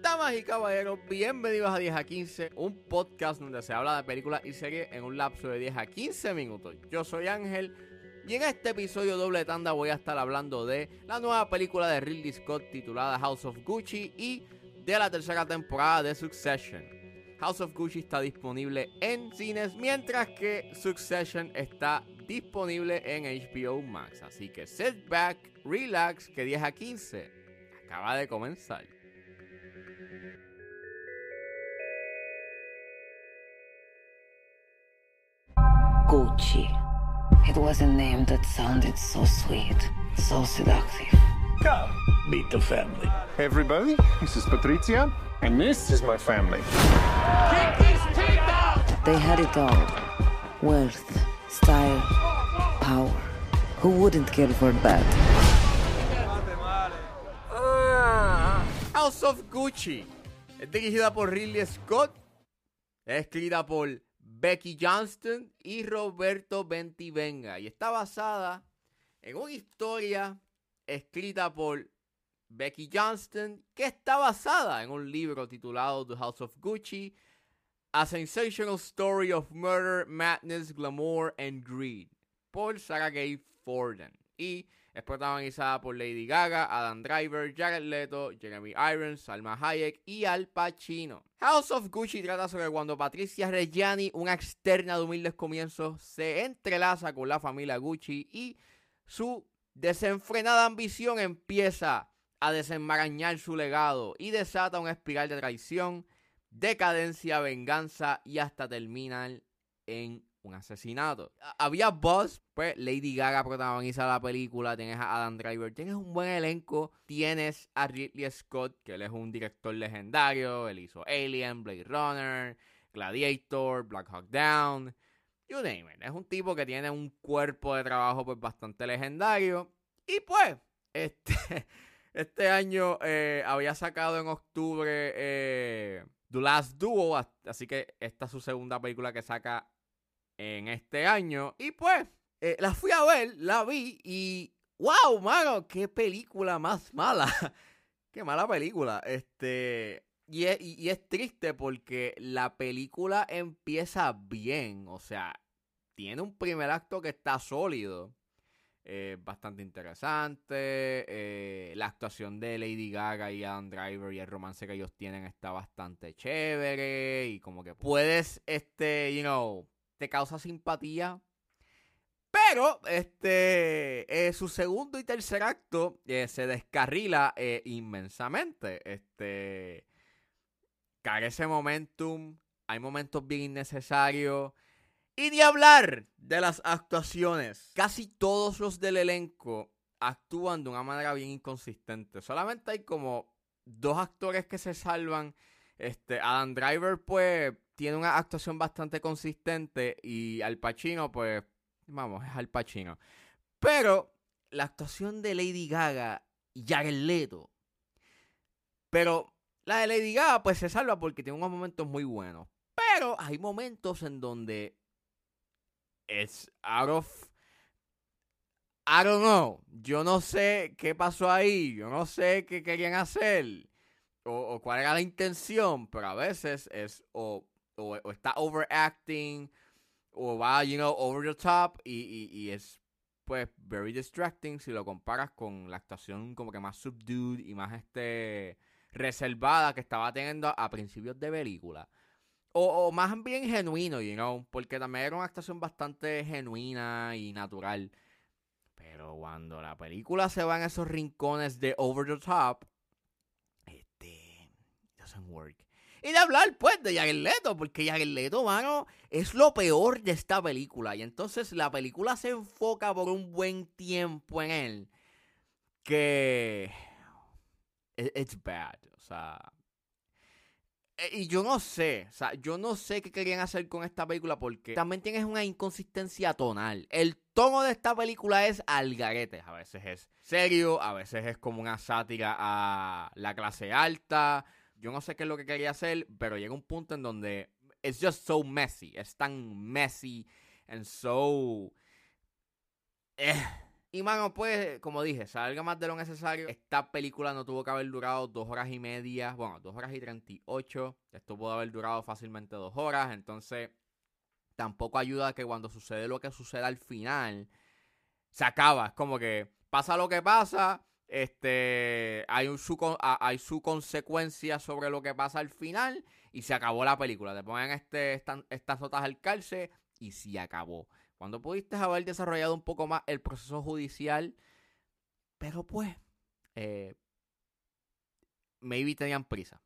Damas y caballeros, bienvenidos a 10 a 15, un podcast donde se habla de películas y series en un lapso de 10 a 15 minutos. Yo soy Ángel y en este episodio doble tanda voy a estar hablando de la nueva película de Ridley Scott titulada House of Gucci y de la tercera temporada de Succession. House of Gucci está disponible en cines, mientras que Succession está disponible en HBO Max. Así que sit back, relax, que 10 a 15 acaba de comenzar. Gucci. It was a name that sounded so sweet, so seductive. Come, meet the family. Hey everybody, this is Patricia, and this is my family. They had it all wealth, style, power. Who wouldn't care for that? House of Gucci es dirigida por Ridley Scott, es escrita por Becky Johnston y Roberto Bentivenga y está basada en una historia escrita por Becky Johnston que está basada en un libro titulado The House of Gucci, A Sensational Story of Murder, Madness, Glamour and Greed por Sarah Gay Forden y es protagonizada por Lady Gaga, Adam Driver, Jared Leto, Jeremy Irons, Salma Hayek y Al Pacino. House of Gucci trata sobre cuando Patricia Reggiani, una externa de humildes comienzos, se entrelaza con la familia Gucci y su desenfrenada ambición empieza a desenmarañar su legado y desata una espiral de traición, decadencia, venganza y hasta terminar en un asesinato. Había buzz, pues Lady Gaga protagoniza la película, tienes a Adam Driver, tienes un buen elenco, tienes a Ridley Scott, que él es un director legendario, él hizo Alien, Blade Runner, Gladiator, Black Hawk Down, you name it. Es un tipo que tiene un cuerpo de trabajo pues bastante legendario. Y pues, este, este año eh, había sacado en octubre eh, The Last Duo, así que esta es su segunda película que saca en este año. Y pues, eh, la fui a ver, la vi y. ¡Wow, mano! ¡Qué película más mala! ¡Qué mala película! Este. Y y es triste porque la película empieza bien. O sea, tiene un primer acto que está sólido. Eh, bastante interesante. Eh, la actuación de Lady Gaga y Adam Driver y el romance que ellos tienen está bastante chévere. Y como que puedes, este, you know, te causa simpatía. Pero este eh, su segundo y tercer acto eh, se descarrila inmensamente. Este carece momentum. Hay momentos bien innecesarios. Y ni hablar de las actuaciones. Casi todos los del elenco actúan de una manera bien inconsistente. Solamente hay como dos actores que se salvan. Este, Adam Driver, pues, tiene una actuación bastante consistente. Y Al Pacino, pues, vamos, es Al Pacino. Pero la actuación de Lady Gaga y Jared Leto. Pero la de Lady Gaga, pues, se salva porque tiene unos momentos muy buenos. Pero hay momentos en donde es out of I don't know. Yo no sé qué pasó ahí. Yo no sé qué querían hacer. O, cuál era la intención. Pero a veces es o, está overacting. O va, you know, over the top. Y, y, y, es, pues, very distracting si lo comparas con la actuación como que más subdued y más, este, reservada que estaba teniendo a principios de película. O, más bien genuino, you know, porque también era una actuación bastante genuina y natural. Pero cuando la película se va en esos rincones de over the top, este, doesn't work. Y de hablar, pues, de Jared Leto, porque Jared Leto, mano, es lo peor de esta película. Y entonces la película se enfoca por un buen tiempo en él. Que... It's bad, o sea y yo no sé, o sea, yo no sé qué querían hacer con esta película porque también tienes una inconsistencia tonal. El tono de esta película es algarete. A veces es serio, a veces es como una sátira a la clase alta. Yo no sé qué es lo que quería hacer, pero llega un punto en donde it's just so messy. Es tan messy and so eh. Y mano, pues, como dije, salga más de lo necesario. Esta película no tuvo que haber durado dos horas y media. Bueno, dos horas y treinta y ocho. Esto pudo haber durado fácilmente dos horas. Entonces, tampoco ayuda que cuando sucede lo que suceda al final, se acaba. Es como que pasa lo que pasa. Este, hay, un, su, hay su consecuencia sobre lo que pasa al final y se acabó la película. Te ponen este, estas notas al cárcel y se acabó. Cuando pudiste haber desarrollado un poco más el proceso judicial, pero pues, eh, maybe tenían prisa.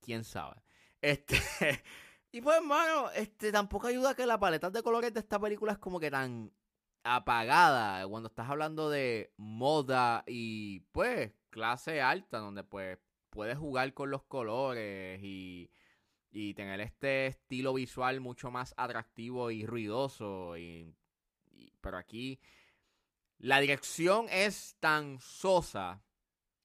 Quién sabe. Este, y pues, hermano, este, tampoco ayuda que la paleta de colores de esta película es como que tan apagada cuando estás hablando de moda y pues clase alta donde pues puedes jugar con los colores y y tener este estilo visual mucho más atractivo y ruidoso. Y, pero aquí la dirección es tan sosa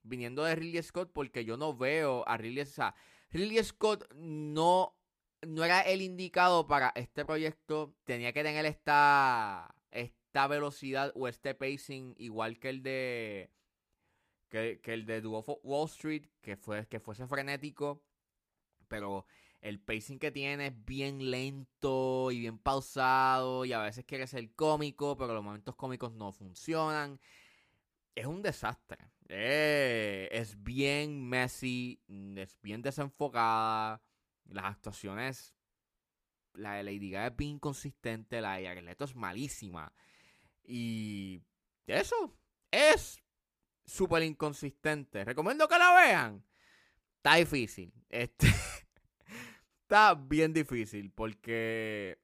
viniendo de Ridley Scott porque yo no veo a Ridley, o Ridley Scott no, no era el indicado para este proyecto, tenía que tener esta, esta velocidad o este pacing igual que el de que, el de Wall Street, que, fue, que fuese frenético, pero el pacing que tiene es bien lento y bien pausado y a veces quiere ser cómico, pero los momentos cómicos no funcionan. Es un desastre. Eh, es bien messy, es bien desenfocada. Las actuaciones, la de Lady Gaga es bien inconsistente, la de Arleto es malísima. Y eso es súper inconsistente. Recomiendo que la vean. Está difícil. Este está bien difícil porque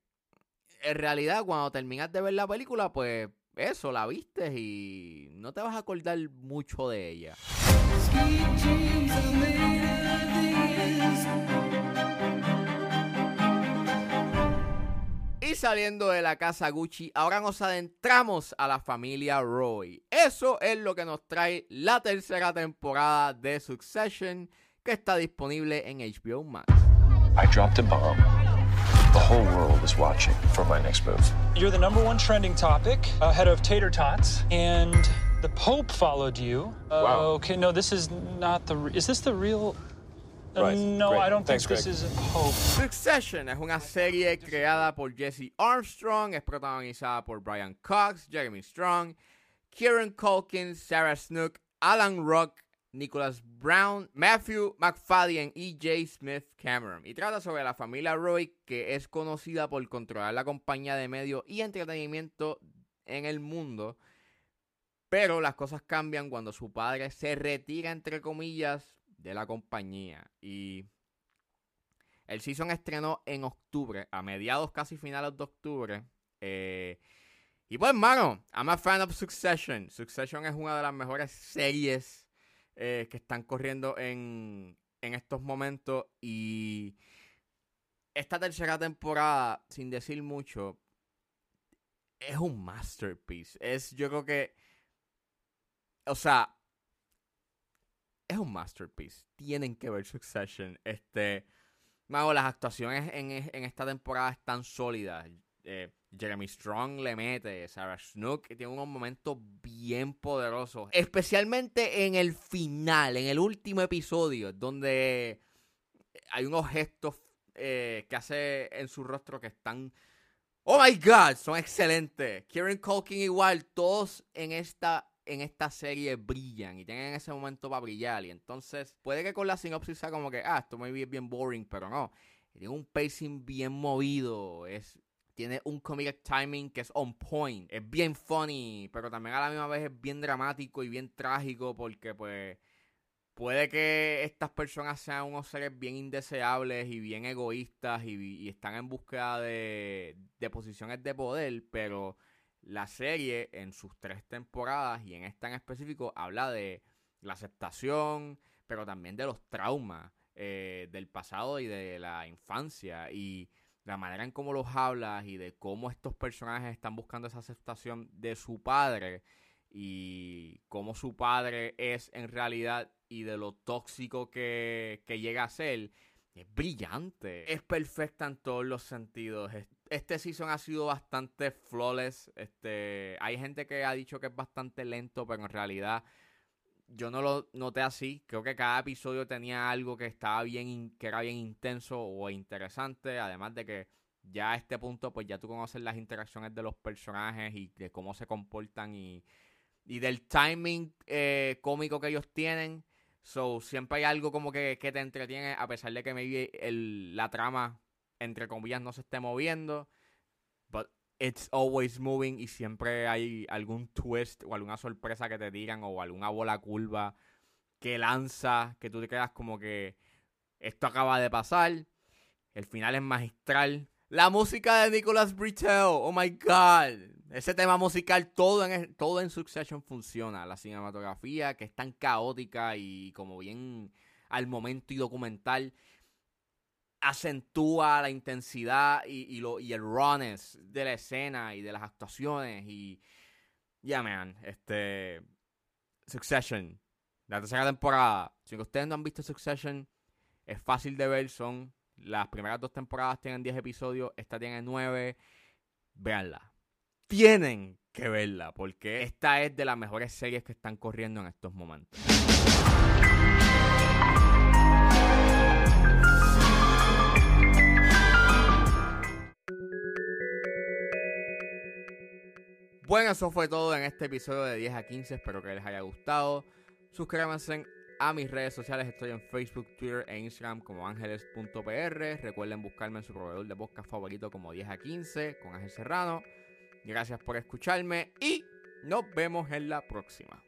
en realidad cuando terminas de ver la película, pues eso, la viste y no te vas a acordar mucho de ella. Y saliendo de la casa Gucci, ahora nos adentramos a la familia Roy. Eso es lo que nos trae la tercera temporada de Succession que está disponible en HBO Max. I dropped a bomb. The whole world is watching for my next move. You're the number one trending topic ahead of tater tots, and the Pope followed you. Uh, wow. Okay, no, this is not the. Is this the real? Uh, right. No, Great. I don't Thanks, think this is a Pope. Succession es una serie creada por Jesse Armstrong, es protagonizada por Brian Cox, Jeremy Strong, Kieran Culkin, Sarah Snook, Alan Rock, Nicholas Brown, Matthew McFadden y J. Smith Cameron. Y trata sobre la familia Roy, que es conocida por controlar la compañía de medios y entretenimiento en el mundo. Pero las cosas cambian cuando su padre se retira, entre comillas, de la compañía. Y el season estrenó en octubre, a mediados casi finales de octubre. Eh, y pues, hermano, I'm a fan of Succession. Succession es una de las mejores series eh, que están corriendo en, en estos momentos. Y esta tercera temporada, sin decir mucho, es un masterpiece. Es, yo creo que. O sea. Es un masterpiece. Tienen que ver Succession. Este. Mago, las actuaciones en, en esta temporada están sólidas. Eh, Jeremy Strong le mete, Sarah Snook tiene unos momentos bien poderosos, especialmente en el final, en el último episodio, donde hay unos gestos eh, que hace en su rostro que están, oh my god, son excelentes. Kieran Culkin igual, todos en esta en esta serie brillan y tienen ese momento para brillar. Y entonces, puede que con la sinopsis sea como que, ah, esto me es bien boring, pero no. Tiene un pacing bien movido. Es tiene un comedic timing que es on point. Es bien funny, pero también a la misma vez es bien dramático y bien trágico porque pues puede que estas personas sean unos seres bien indeseables y bien egoístas y, están en búsqueda de, de, posiciones de poder, pero la serie en sus tres temporadas y en esta en específico habla de la aceptación, pero también de los traumas eh, del pasado y de la infancia y la manera en cómo los hablas y de cómo estos personajes están buscando esa aceptación de su padre y cómo su padre es en realidad y de lo tóxico que, llega a ser, es brillante. Es perfecta en todos los sentidos. Este season ha sido bastante flawless. Este, hay gente que ha dicho que es bastante lento, pero en realidad yo no lo noté así. Creo que cada episodio tenía algo que estaba bien, que era bien intenso o interesante. Además de que ya a este punto, pues ya tú conoces las interacciones de los personajes y de cómo se comportan y, y del timing eh, cómico que ellos tienen. So, siempre hay algo como que, te entretiene, a pesar de que maybe el, la trama, entre comillas, no se esté moviendo. But it's always moving y siempre hay algún twist o alguna sorpresa que te digan o alguna bola curva que lanza, que tú te quedas como que esto acaba de pasar. El final es magistral. La música de Nicholas Britell, oh my god. Ese tema musical, todo en, todo en Succession funciona. La cinematografía, que es tan caótica y como bien al momento y documental, acentúa la intensidad y, lo, y el rawness de la escena y de las actuaciones. Y. Ya, man. Este. Succession. La tercera temporada. Si ustedes no han visto Succession, es fácil de ver. Son. Las primeras dos temporadas tienen 10 episodios. Esta tiene 9. Veanla tienen que verla, porque esta es de las mejores series que están corriendo en estos momentos. Bueno, eso fue todo en este episodio de 10 a 15. Espero que les haya gustado. Suscríbanse a mis redes sociales. Estoy en Facebook, Twitter e Instagram como ángeles.pr. Recuerden buscarme en su proveedor de podcast favorito como 10 a 15 con Ángel Serrano. Gracias por escucharme y nos vemos en la próxima.